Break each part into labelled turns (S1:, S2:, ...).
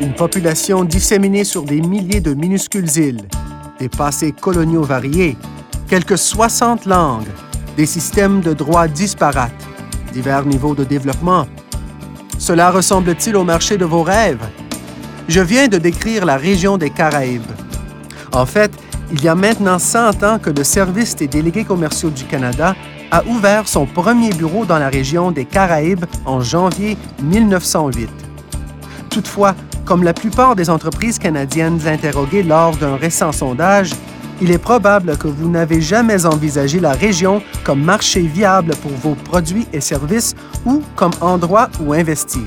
S1: une population disséminée sur des milliers de minuscules îles, des passés coloniaux variés, quelques 60 langues, des systèmes de droit disparates, divers niveaux de développement. Cela ressemble-t-il au marché de vos rêves? Je viens de décrire la région des Caraïbes. En fait, il y a maintenant 100 ans que le Service des délégués commerciaux du Canada a ouvert son premier bureau dans la région des Caraïbes en janvier 1908. Toutefois, comme la plupart des entreprises canadiennes interrogées lors d'un récent sondage, il est probable que vous n'avez jamais envisagé la région comme marché viable pour vos produits et services ou comme endroit où investir.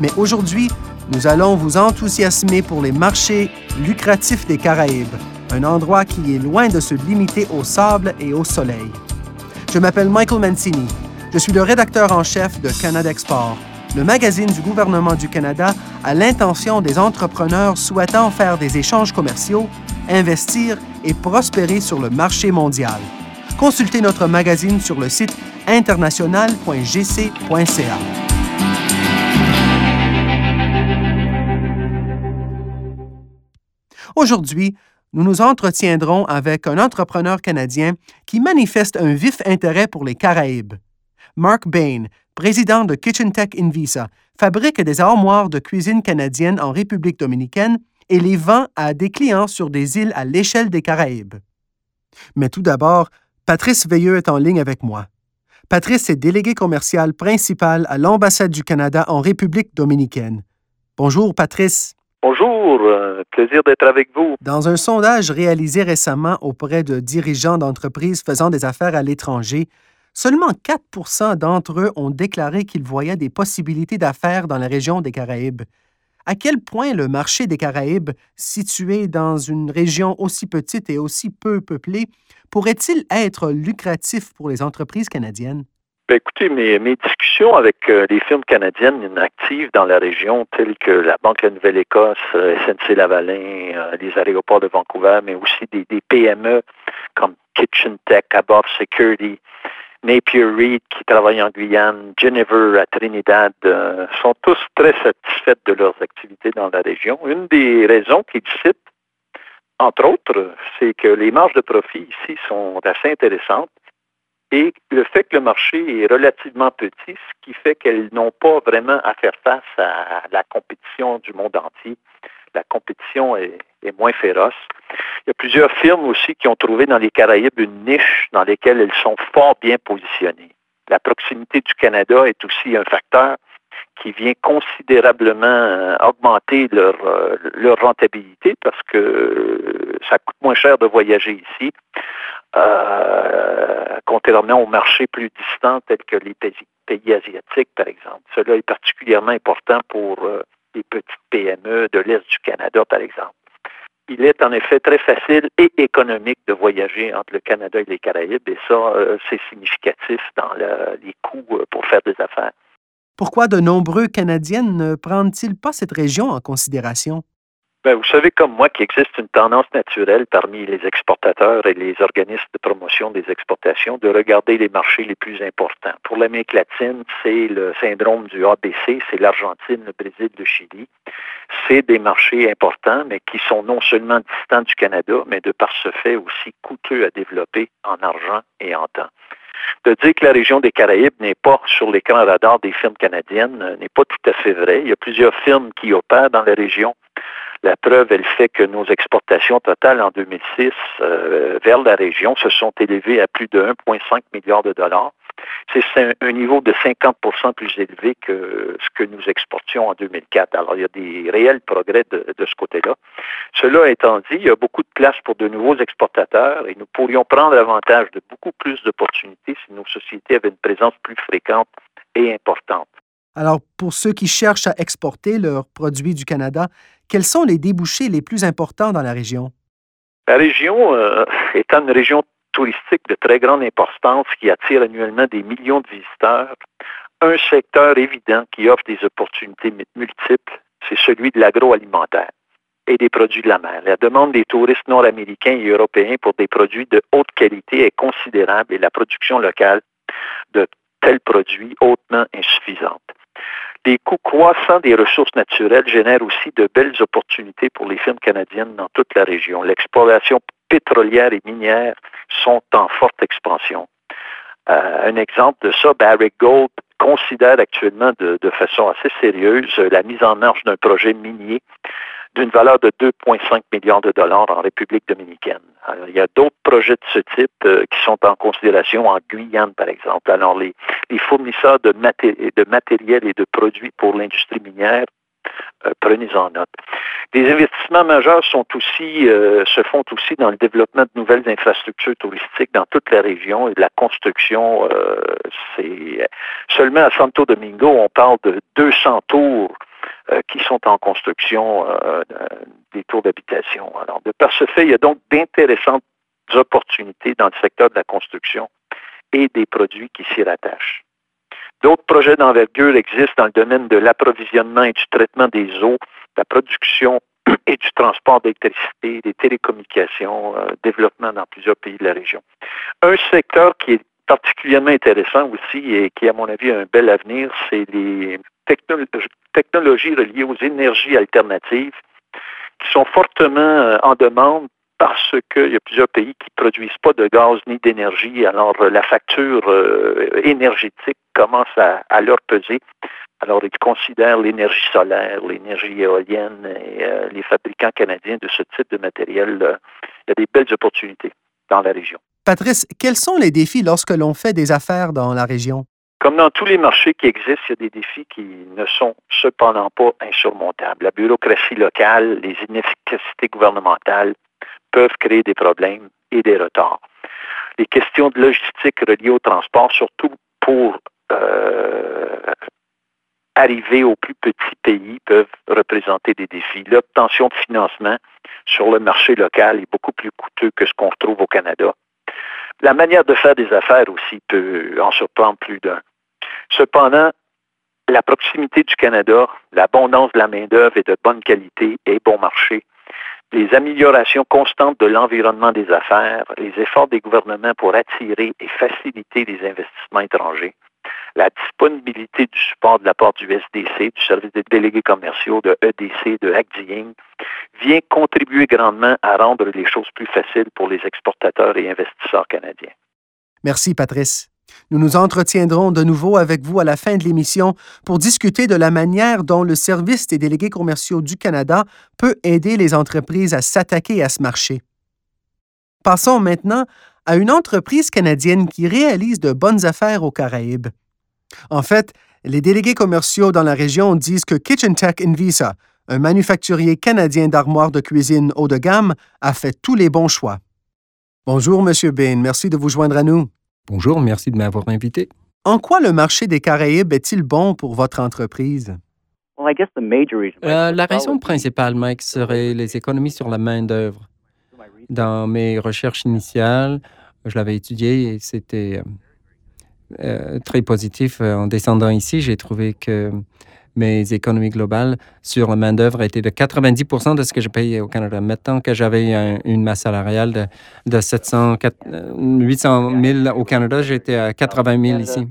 S1: Mais aujourd'hui, nous allons vous enthousiasmer pour les marchés lucratifs des Caraïbes, un endroit qui est loin de se limiter au sable et au soleil. Je m'appelle Michael Mancini. Je suis le rédacteur en chef de Canada Export, le magazine du gouvernement du Canada à l'intention des entrepreneurs souhaitant faire des échanges commerciaux, investir et prospérer sur le marché mondial. Consultez notre magazine sur le site international.gc.ca. Aujourd'hui, nous nous entretiendrons avec un entrepreneur canadien qui manifeste un vif intérêt pour les Caraïbes. Mark Bain, président de Kitchen Tech Invisa, fabrique des armoires de cuisine canadienne en République dominicaine et les vend à des clients sur des îles à l'échelle des Caraïbes. Mais tout d'abord, Patrice Veilleux est en ligne avec moi. Patrice est délégué commercial principal à l'ambassade du Canada en République dominicaine. Bonjour, Patrice.
S2: Bonjour, euh, plaisir d'être avec vous.
S1: Dans un sondage réalisé récemment auprès de dirigeants d'entreprises faisant des affaires à l'étranger, seulement 4% d'entre eux ont déclaré qu'ils voyaient des possibilités d'affaires dans la région des Caraïbes. À quel point le marché des Caraïbes, situé dans une région aussi petite et aussi peu peuplée, pourrait-il être lucratif pour les entreprises canadiennes?
S2: Ben, écoutez, mes, discussions avec euh, les firmes canadiennes actives dans la région, telles que la Banque de la Nouvelle-Écosse, euh, SNC Lavalin, euh, les aéroports de Vancouver, mais aussi des, PME comme Kitchen Tech, Above Security, Napier Reed qui travaille en Guyane, Jennifer à Trinidad, sont tous très satisfaits de leurs activités dans la région. Une des raisons qu'ils citent, entre autres, c'est que les marges de profit ici sont assez intéressantes et le fait que le marché est relativement petit, ce qui fait qu'elles n'ont pas vraiment à faire face à la compétition du monde entier. La compétition est, moins féroce. Il y a plusieurs firmes aussi qui ont trouvé dans les Caraïbes une niche dans laquelle elles sont fort bien positionnées. La proximité du Canada est aussi un facteur qui vient considérablement euh, augmenter leur, euh, leur rentabilité parce que euh, ça coûte moins cher de voyager ici euh, contrairement aux marchés plus distants tels que les pays, asiatiques, par exemple. Cela est particulièrement important pour les petites PME de l'Est du Canada, par exemple. Il est en effet très facile et économique de voyager entre le Canada et les Caraïbes, et ça, euh, c'est significatif dans les coûts euh, pour faire des affaires.
S1: Pourquoi de nombreux Canadiens ne prennent-ils pas cette région en considération?
S2: Ben, vous savez comme moi qu'il existe une tendance naturelle parmi les exportateurs et les organismes de promotion des exportations de regarder les marchés les plus importants. Pour l'Amérique latine, c'est le syndrome du ABC, c'est l'Argentine, le Brésil, le Chili. C'est des marchés importants, mais qui sont non seulement distants du Canada, mais de par ce fait aussi coûteux à développer en argent et en temps. De dire que la région des Caraïbes n'est pas sur l'écran radar des firmes canadiennes n'est pas tout à fait vrai. Il y a plusieurs firmes qui opèrent dans la région la preuve, elle fait que nos exportations totales en 2006 euh, vers la région se sont élevées à plus de 1,5 milliard de dollars. C'est un, niveau de 50% plus élevé que ce que nous exportions en 2004. Alors, il y a des réels progrès de, de ce côté-là. Cela étant dit, il y a beaucoup de place pour de nouveaux exportateurs et nous pourrions prendre avantage de beaucoup plus d'opportunités si nos sociétés avaient une présence plus fréquente et importante.
S1: Alors, pour ceux qui cherchent à exporter leurs produits du Canada, quels sont les débouchés les plus importants dans la région?
S2: La région euh, étant une région touristique de très grande importance qui attire annuellement des millions de visiteurs, un secteur évident qui offre des opportunités multiples, c'est celui de l'agroalimentaire et des produits de la mer. La demande des touristes nord-américains et européens pour des produits de haute qualité est considérable et la production locale de tels produits hautement insuffisante. Les coûts croissants des ressources naturelles génèrent aussi de belles opportunités pour les firmes canadiennes dans toute la région. L'exploration pétrolière et minière sont en forte expansion. Euh, un exemple de ça, Barrick Gold considère actuellement de, façon assez sérieuse la mise en marche d'un projet minier d'une valeur de 2,5 millions de dollars en République dominicaine. il y a d'autres projets de ce type euh, qui sont en considération en Guyane, par exemple. Alors, les, fournisseurs de, de matériel et de produits pour l'industrie minière euh, prenez-en note. Les investissements majeurs sont aussi, euh, se font aussi dans le développement de nouvelles infrastructures touristiques dans toute la région et de la construction. Euh, c'est seulement à Santo Domingo, on parle de 200 tours qui sont en construction, des tours d'habitation. Alors, de par ce fait, il y a donc d'intéressantes opportunités dans le secteur de la construction et des produits qui s'y rattachent. D'autres projets d'envergure existent dans le domaine de l'approvisionnement et du traitement des eaux, de la production et du transport d'électricité, des télécommunications, euh, développement dans plusieurs pays de la région. Un secteur qui est particulièrement intéressant aussi et qui, à mon avis, a un bel avenir, c'est les technologies reliées aux énergies alternatives qui sont fortement euh, en demande parce qu'il y a plusieurs pays qui ne produisent pas de gaz ni d'énergie. Alors, euh, la facture euh, énergétique commence à, leur peser. Alors, ils considèrent l'énergie solaire, l'énergie éolienne et les fabricants canadiens de ce type de matériel. il y a des belles opportunités dans la région.
S1: Patrice, quels sont les défis lorsque l'on fait des affaires dans la région?
S2: Comme dans tous les marchés qui existent, il y a des défis qui ne sont cependant pas insurmontables. La bureaucratie locale, les inefficacités gouvernementales, peuvent créer des problèmes et des retards. Les questions de logistique reliées au transport, surtout pour euh, arriver aux plus petits pays, peuvent représenter des défis. L'obtention de financement sur le marché local est beaucoup plus coûteux que ce qu'on retrouve au Canada. La manière de faire des affaires aussi peut en surprendre plus d'un. Cependant, la proximité du Canada, l'abondance de la main-d'œuvre et de bonne qualité et bon marché les améliorations constantes de l'environnement des affaires, les efforts des gouvernements pour attirer et faciliter les investissements étrangers, la disponibilité du support de la part du SDC, du service des délégués commerciaux, de EDC, de Acting, vient contribuer grandement à rendre les choses plus faciles pour les exportateurs et investisseurs canadiens.
S1: Merci, Patrice. Nous nous entretiendrons de nouveau avec vous à la fin de l'émission pour discuter de la manière dont le Service des délégués commerciaux du Canada peut aider les entreprises à s'attaquer à ce marché. Passons maintenant à une entreprise canadienne qui réalise de bonnes affaires aux Caraïbes. En fait, les délégués commerciaux dans la région disent que Kitchen Tech Invisa, un manufacturier canadien d'armoires de cuisine haut de gamme, a fait tous les bons choix. Bonjour, Monsieur Bain. Merci de vous joindre à nous.
S3: Bonjour, merci de m'avoir invité.
S1: En quoi le marché des Caraïbes est-il bon pour votre entreprise?
S3: Euh, la raison principale, Mike, serait les économies sur la main-d'œuvre. Dans mes recherches initiales, je l'avais étudié et c'était euh, euh, très positif. En descendant ici, j'ai trouvé que mes économies globales sur la main-d'œuvre étaient de 90% de ce que je payais au Canada. Maintenant que j'avais une masse salariale de, de 700, 800 000 au Canada, j'étais à 80 000 ici.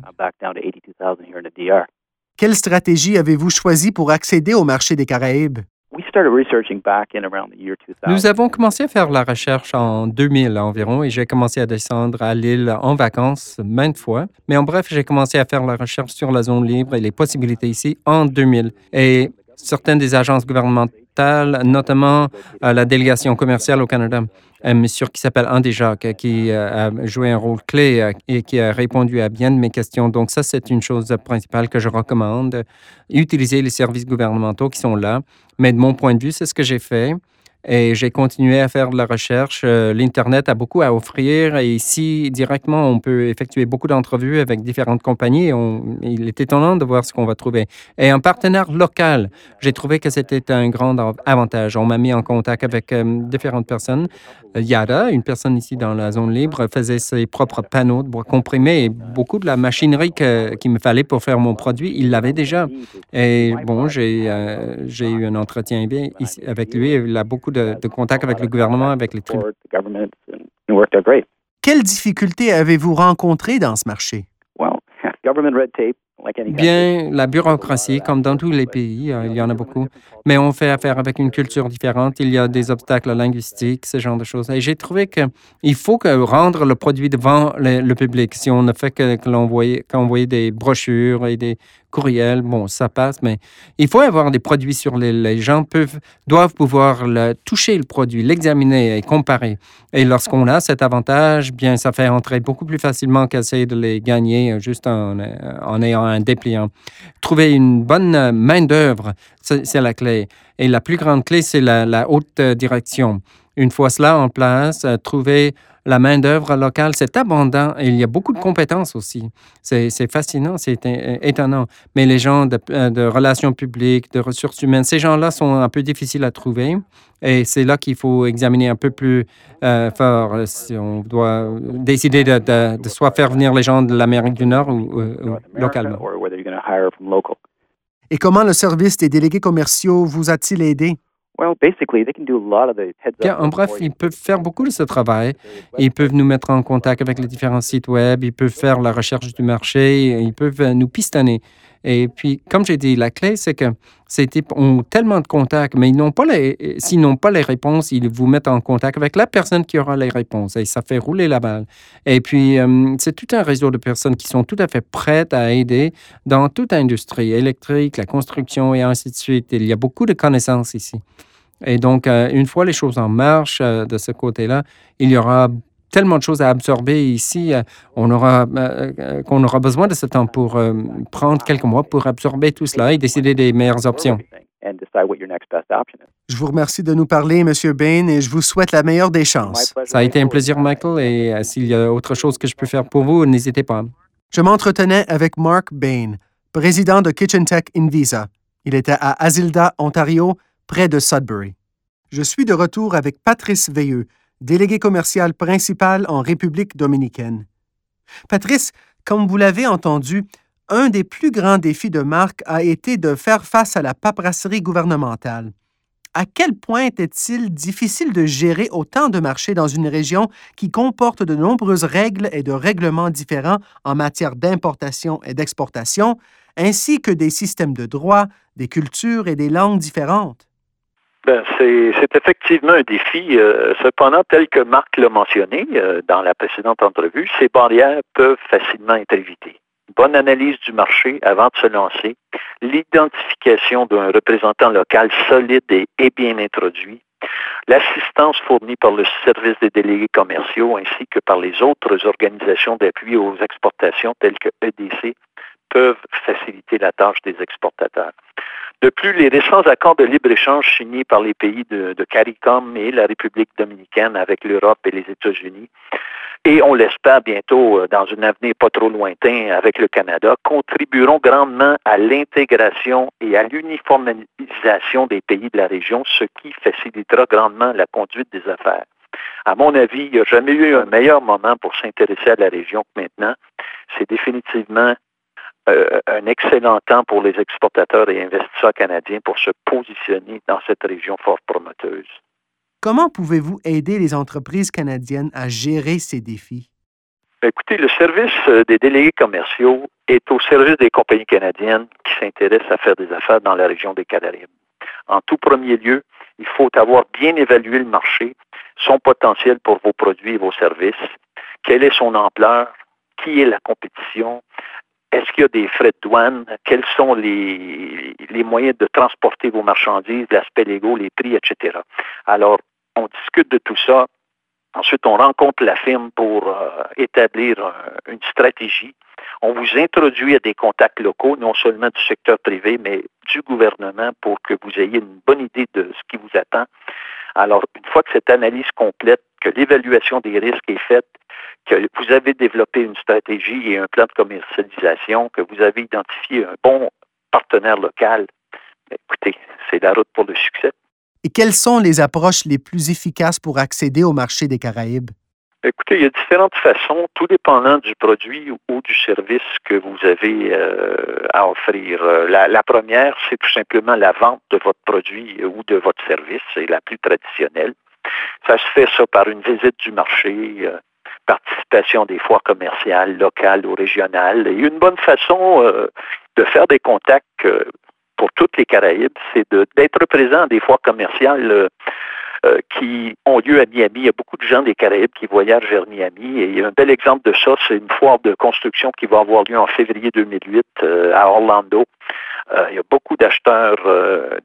S1: Quelle stratégie avez-vous choisi pour accéder au marché des Caraïbes?
S3: Nous avons commencé à faire la recherche en 2000 environ et j'ai commencé à descendre à l'île en vacances maintes fois. Mais en bref, j'ai commencé à faire la recherche sur la zone libre et les possibilités ici en 2000. Et certaines des agences gouvernementales, notamment euh, la délégation commerciale au Canada, un monsieur qui s'appelle Andy Jacques, qui euh, a joué un rôle clé euh, et qui a répondu à bien de mes questions. Donc ça, c'est une chose principale que je recommande. Utiliser les services gouvernementaux qui sont là. Mais de mon point de vue, c'est ce que j'ai fait. Et j'ai continué à faire de la recherche. Euh, L'Internet a beaucoup à offrir et ici, directement, on peut effectuer beaucoup d'entrevues avec différentes compagnies. il est étonnant de voir ce qu'on va trouver. Et un partenaire local, j'ai trouvé que c'était un grand avantage. On m'a mis en contact avec euh, différentes personnes. Yada, une personne ici dans la zone libre, faisait ses propres panneaux de bois comprimé et beaucoup de la machinerie qu'il me fallait pour faire mon produit, il l'avait déjà. Et bon, j'ai euh, eu un entretien avec lui. Il a beaucoup de, contact avec le gouvernement, avec les tribunaux.
S1: Quelles difficultés avez-vous rencontrées dans ce marché?
S3: Bien, la bureaucratie, comme dans tous les pays, euh, il y en a beaucoup, mais on fait affaire avec une culture différente. Il y a des obstacles linguistiques, ce genre de choses. Et j'ai trouvé qu'il faut que rendre le produit devant le, public. Si on ne fait que, que l'envoyer, des brochures et des courriels, bon, ça passe, mais il faut avoir des produits sur les, les gens peuvent, doivent pouvoir toucher le produit, l'examiner et comparer. Et lorsqu'on a cet avantage, bien, ça fait entrer beaucoup plus facilement qu'essayer de les gagner euh, juste en, en ayant un dépliant. Trouver une bonne main-d'œuvre, c'est la clé. Et la plus grande clé, c'est la, haute direction. Une fois cela en place, euh, trouver la main-d'œuvre locale, c'est abondant et il y a beaucoup de compétences aussi. C'est fascinant, c'est étonnant. Mais les gens euh, de, relations publiques, de ressources humaines, ces gens-là sont un peu difficiles à trouver. Et c'est là qu'il faut examiner un peu plus euh, fort si on doit décider de, soit faire venir les gens de l'Amérique du Nord ou, ou localement.
S1: Et comment le service des délégués commerciaux vous a-t-il aidé?
S3: En bref, ils peuvent faire beaucoup de ce travail. Ils peuvent nous mettre en contact avec les différents sites web, ils peuvent faire la recherche du marché, ils peuvent euh, nous pistonner. Et puis, comme j'ai dit, la clé, c'est que ces types ont tellement de contacts, mais ils n'ont pas les, s'ils n'ont pas les réponses, ils vous mettent en contact avec la personne qui aura les réponses et ça fait rouler la balle. Et puis, euh, c'est tout un réseau de personnes qui sont tout à fait prêtes à aider dans toute industrie électrique, la construction et ainsi de suite. Il y a beaucoup de connaissances ici. Et donc, euh, une fois les choses en marche euh, de ce côté-là, il y aura tellement de choses à absorber ici. Euh, on aura, qu'on aura besoin de ce temps pour prendre quelques mois pour absorber tout cela et décider des meilleures options.
S1: Je vous remercie de nous parler, M. Bain, et je vous souhaite la meilleure des chances.
S3: Ça a été un plaisir, Michael, et s'il y a autre chose que je peux faire pour vous, n'hésitez pas.
S1: Je m'entretenais avec Mark Bain, président de Kitchen Tech Invisa. Il était à Asilda, Ontario, près de Sudbury. Je suis de retour avec Patrice Veilleux, délégué commercial principal en République dominicaine. Patrice, comme vous l'avez entendu, un des plus grands défis de Marc a été de faire face à la paperasserie gouvernementale. À quel point était-il difficile de gérer autant de marchés dans une région qui comporte de nombreuses règles et de règlements différents en matière d'importation et d'exportation, ainsi que des systèmes de droit, des cultures et des langues différentes?
S2: Ben, c'est effectivement un défi. Euh, cependant, tel que Marc l'a mentionné euh, dans la précédente entrevue, ces barrières peuvent facilement être évitées. Bonne analyse du marché avant de se lancer, l'identification d'un représentant local solide et, et bien introduit, l'assistance fournie par le service des délégués commerciaux ainsi que par les autres organisations d'appui aux exportations telles que EDC peuvent faciliter la tâche des exportateurs. De plus, les récents accords de libre-échange signés par les pays de, CARICOM et la République dominicaine avec l'Europe et les États-Unis, et on l'espère bientôt euh, dans un avenir pas trop lointain avec le Canada, contribueront grandement à l'intégration et à l'uniformisation des pays de la région, ce qui facilitera grandement la conduite des affaires. À mon avis, il n'y a jamais eu un meilleur moment pour s'intéresser à la région que maintenant. C'est définitivement euh, un excellent temps pour les exportateurs et investisseurs canadiens pour se positionner dans cette région fort promoteuse.
S1: Comment pouvez-vous aider les entreprises canadiennes à gérer ces défis?
S2: Écoutez, le service euh, des délégués commerciaux est au service des compagnies canadiennes qui s'intéressent à faire des affaires dans la région des Caraïbes. En tout premier lieu, il faut avoir bien évalué le marché, son potentiel pour vos produits et vos services, quelle est son ampleur, qui est la compétition, est-ce qu'il y a des frais de douane? Quels sont les, les moyens de transporter vos marchandises, l'aspect légaux, les prix, etc. Alors, on discute de tout ça. Ensuite, on rencontre la firme pour euh, établir une stratégie. On vous introduit à des contacts locaux, non seulement du secteur privé, mais du gouvernement pour que vous ayez une bonne idée de ce qui vous attend. Alors, une fois que cette analyse complète, que l'évaluation des risques est faite, que vous avez développé une stratégie et un plan de commercialisation, que vous avez identifié un bon partenaire local, écoutez, c'est la route pour le succès.
S1: Et quelles sont les approches les plus efficaces pour accéder au marché des Caraïbes?
S2: Écoutez, il y a différentes façons, tout dépendant du produit ou du service que vous avez euh, à offrir. Euh, la, la première, c'est tout simplement la vente de votre produit ou de votre service, c'est la plus traditionnelle. Ça se fait ça par une visite du marché, euh, participation des foires commerciales locales ou régionales. Et une bonne façon de faire des contacts pour toutes les Caraïbes, c'est d'être présent à des foires commerciales euh, qui ont lieu à Miami. Il y a beaucoup de gens des Caraïbes qui voyagent vers Miami. Et un bel exemple de ça, c'est une foire de construction qui va avoir lieu en février 2008 euh, à Orlando. Euh, il y a beaucoup d'acheteurs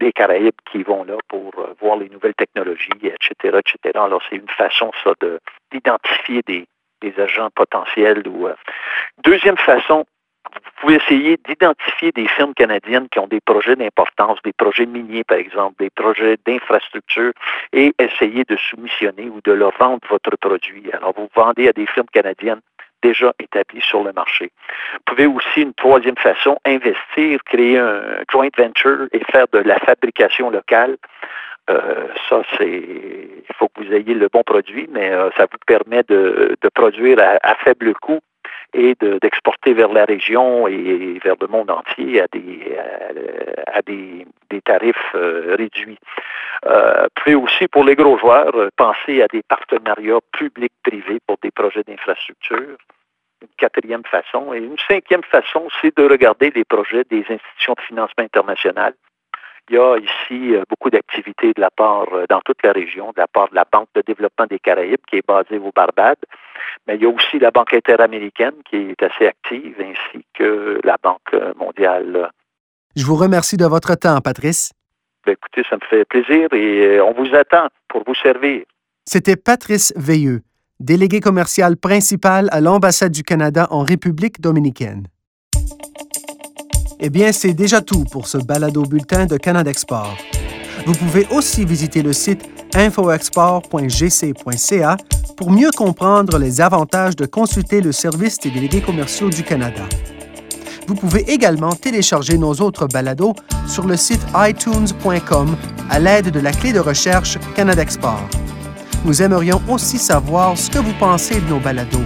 S2: des Caraïbes qui vont là pour voir les nouvelles technologies, etc., etc. Alors, c'est une façon, ça, d'identifier des, des agents potentiels. Ou, Deuxième façon, vous pouvez essayer d'identifier des firmes canadiennes qui ont des projets d'importance, des projets miniers par exemple, des projets d'infrastructure et essayer de soumissionner ou de leur vendre votre produit. Alors vous vendez à des firmes canadiennes déjà établies sur le marché. Vous pouvez aussi, une troisième façon, investir, créer un joint venture et faire de la fabrication locale. Euh, ça, c'est, il faut que vous ayez le bon produit, mais euh, ça vous permet de, produire à faible coût et d'exporter vers la région et vers le monde entier à des, à, des, des, tarifs euh, réduits. Euh, puis aussi pour les gros joueurs, penser à des partenariats publics-privés pour des projets d'infrastructure. Une quatrième façon. Et une cinquième façon, c'est de regarder les projets des institutions de financement internationales il y a ici euh, beaucoup d'activités de la part, euh, dans toute la région, de la part de la Banque de développement des Caraïbes, qui est basée au Barbade, mais il y a aussi la Banque interaméricaine qui est assez active, ainsi que la Banque mondiale.
S1: Je vous remercie de votre temps, Patrice.
S2: Ben, écoutez, ça me fait plaisir et euh, on vous attend pour vous servir.
S1: C'était Patrice Veilleux, délégué commercial principal à l'ambassade du Canada en République dominicaine. Eh bien, c'est déjà tout pour ce balado bulletin de Canada Export. Vous pouvez aussi visiter le site infoexport.gc.ca pour mieux comprendre les avantages de consulter le service des délégués commerciaux du Canada. Vous pouvez également télécharger nos autres balados sur le site itunes.com à l'aide de la clé de recherche Canada Export. Nous aimerions aussi savoir ce que vous pensez de nos balados.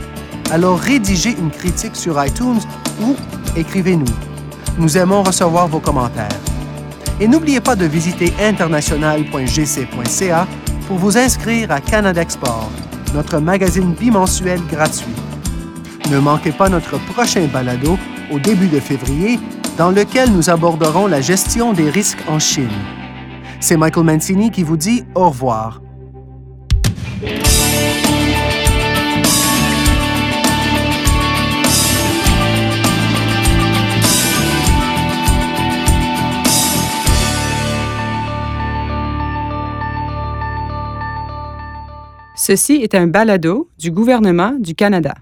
S1: Alors rédigez une critique sur iTunes ou écrivez-nous. Nous aimons recevoir vos commentaires. Et n'oubliez pas de visiter international.gc.ca pour vous inscrire à Canada Export, notre magazine bimensuel gratuit. Ne manquez pas notre prochain balado au début de février, dans lequel nous aborderons la gestion des risques en Chine. C'est Michael Mancini qui vous dit au revoir.
S4: Ceci est un balado du gouvernement du Canada.